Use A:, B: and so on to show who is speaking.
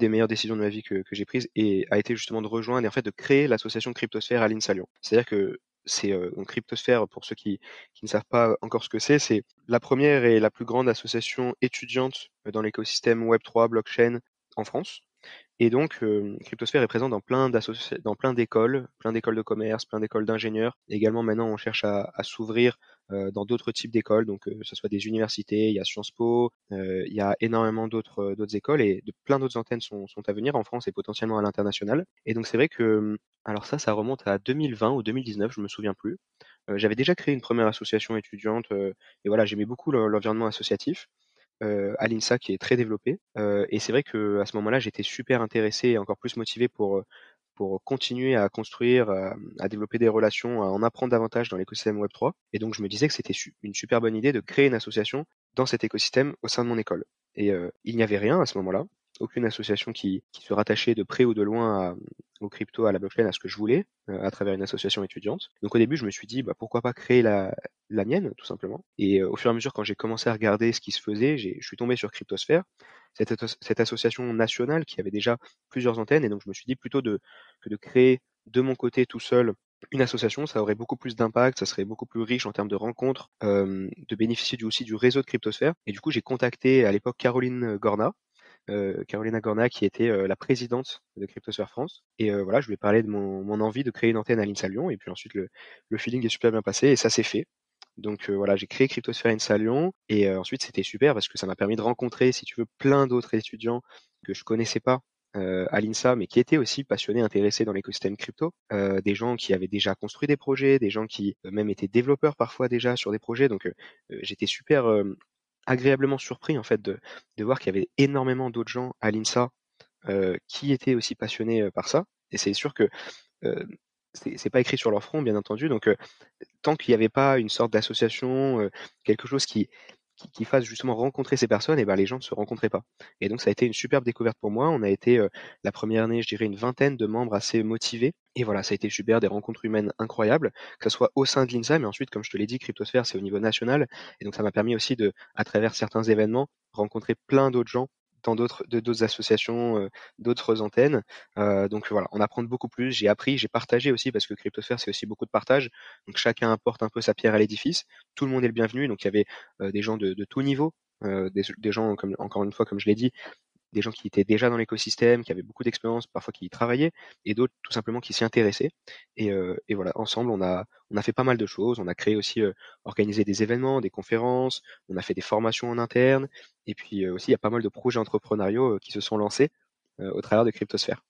A: des meilleures décisions de ma vie que, j'ai prises et a été justement de rejoindre et en fait de créer l'association Cryptosphère à l'INSA Lyon. C'est-à-dire que c'est euh, Cryptosphère, pour ceux qui, qui, ne savent pas encore ce que c'est, c'est la première et la plus grande association étudiante dans l'écosystème Web3 blockchain en France. Et donc, euh, Cryptosphère est présent dans plein d'écoles, plein d'écoles de commerce, plein d'écoles d'ingénieurs. Également, maintenant, on cherche à, s'ouvrir euh, dans d'autres types d'écoles, donc euh, que ce soit des universités, il y a Sciences Po, il y a énormément d'autres écoles et de, plein d'autres antennes sont, à venir en France et potentiellement à l'international. Et donc, c'est vrai que, alors ça, ça remonte à 2020 ou 2019, je me souviens plus. J'avais déjà créé une première association étudiante et voilà, j'aimais beaucoup l'environnement associatif euh, à l'INSA qui est très développé. Euh, et c'est vrai que à ce moment-là, j'étais super intéressé et encore plus motivé pour pour continuer à construire, à, développer des relations, à en apprendre davantage dans l'écosystème Web3. Et donc, je me disais que c'était une super bonne idée de créer une association dans cet écosystème au sein de mon école. Et euh, il n'y avait rien à ce moment-là aucune association qui, qui se rattachait de près ou de loin à, au crypto, à la blockchain, à ce que je voulais, euh, à travers une association étudiante. Donc au début, je me suis dit, bah, pourquoi pas créer la, la mienne, tout simplement. Et euh, au fur et à mesure, quand j'ai commencé à regarder ce qui se faisait, je suis tombé sur Cryptosphère, cette, cette, association nationale qui avait déjà plusieurs antennes. Et donc je me suis dit plutôt de, que de créer de mon côté tout seul une association, ça aurait beaucoup plus d'impact, ça serait beaucoup plus riche en termes de rencontres, euh, de bénéficier aussi du réseau de Cryptosphère. Et du coup, j'ai contacté à l'époque Caroline Gorna, euh, Carolina Gorna, qui était euh, la présidente de Cryptosphère France. Et voilà, je lui ai parlé de mon, envie de créer une antenne à l'INSA Lyon. Et puis ensuite, le, feeling est super bien passé et ça s'est fait. Donc voilà, j'ai créé Cryptosphère INSA Lyon et ensuite c'était super parce que ça m'a permis de rencontrer, si tu veux, plein d'autres étudiants que je connaissais pas à l'INSA, mais qui étaient aussi passionnés, intéressés dans l'écosystème crypto, des gens qui avaient déjà construit des projets, des gens qui même étaient développeurs parfois déjà sur des projets. Donc j'étais super agréablement surpris en fait de, voir qu'il y avait énormément d'autres gens à l'INSA euh, qui étaient aussi passionnés euh, par ça. Et c'est sûr que euh, c'est pas écrit sur leur front, bien entendu. Donc, tant qu'il n'y avait pas une sorte d'association, quelque chose qui, qui, fasse justement rencontrer ces personnes, et ben les gens ne se rencontraient pas. Et donc ça a été une superbe découverte pour moi. On a été la première année, je dirais, une vingtaine de membres assez motivés. Et voilà, ça a été super, des rencontres humaines incroyables, que ce soit au sein de l'INSA, mais ensuite, comme je te l'ai dit, Cryptosphère, c'est au niveau national. Et donc ça m'a permis aussi de, à travers certains événements, rencontrer plein d'autres gens dans d'autres d'autres associations, d'autres antennes. Donc voilà, on apprend beaucoup plus. J'ai appris, j'ai partagé aussi parce que Cryptosphère c'est aussi beaucoup de partage. Donc chacun apporte un peu sa pierre à l'édifice. Tout le monde est le bienvenu. Donc il y avait des gens de, tout niveau, des, gens encore une fois comme je l'ai dit, des gens qui étaient déjà dans l'écosystème, qui avaient beaucoup d'expérience, parfois qui y travaillaient, et d'autres tout simplement qui s'y intéressaient. Et, euh, voilà, ensemble, on a, on a fait pas mal de choses. On a créé aussi, euh, organisé des événements, des conférences, on a fait des formations en interne, et puis euh, aussi, il y a pas mal de projets entrepreneuriaux qui se sont lancés au travers de Cryptosphère.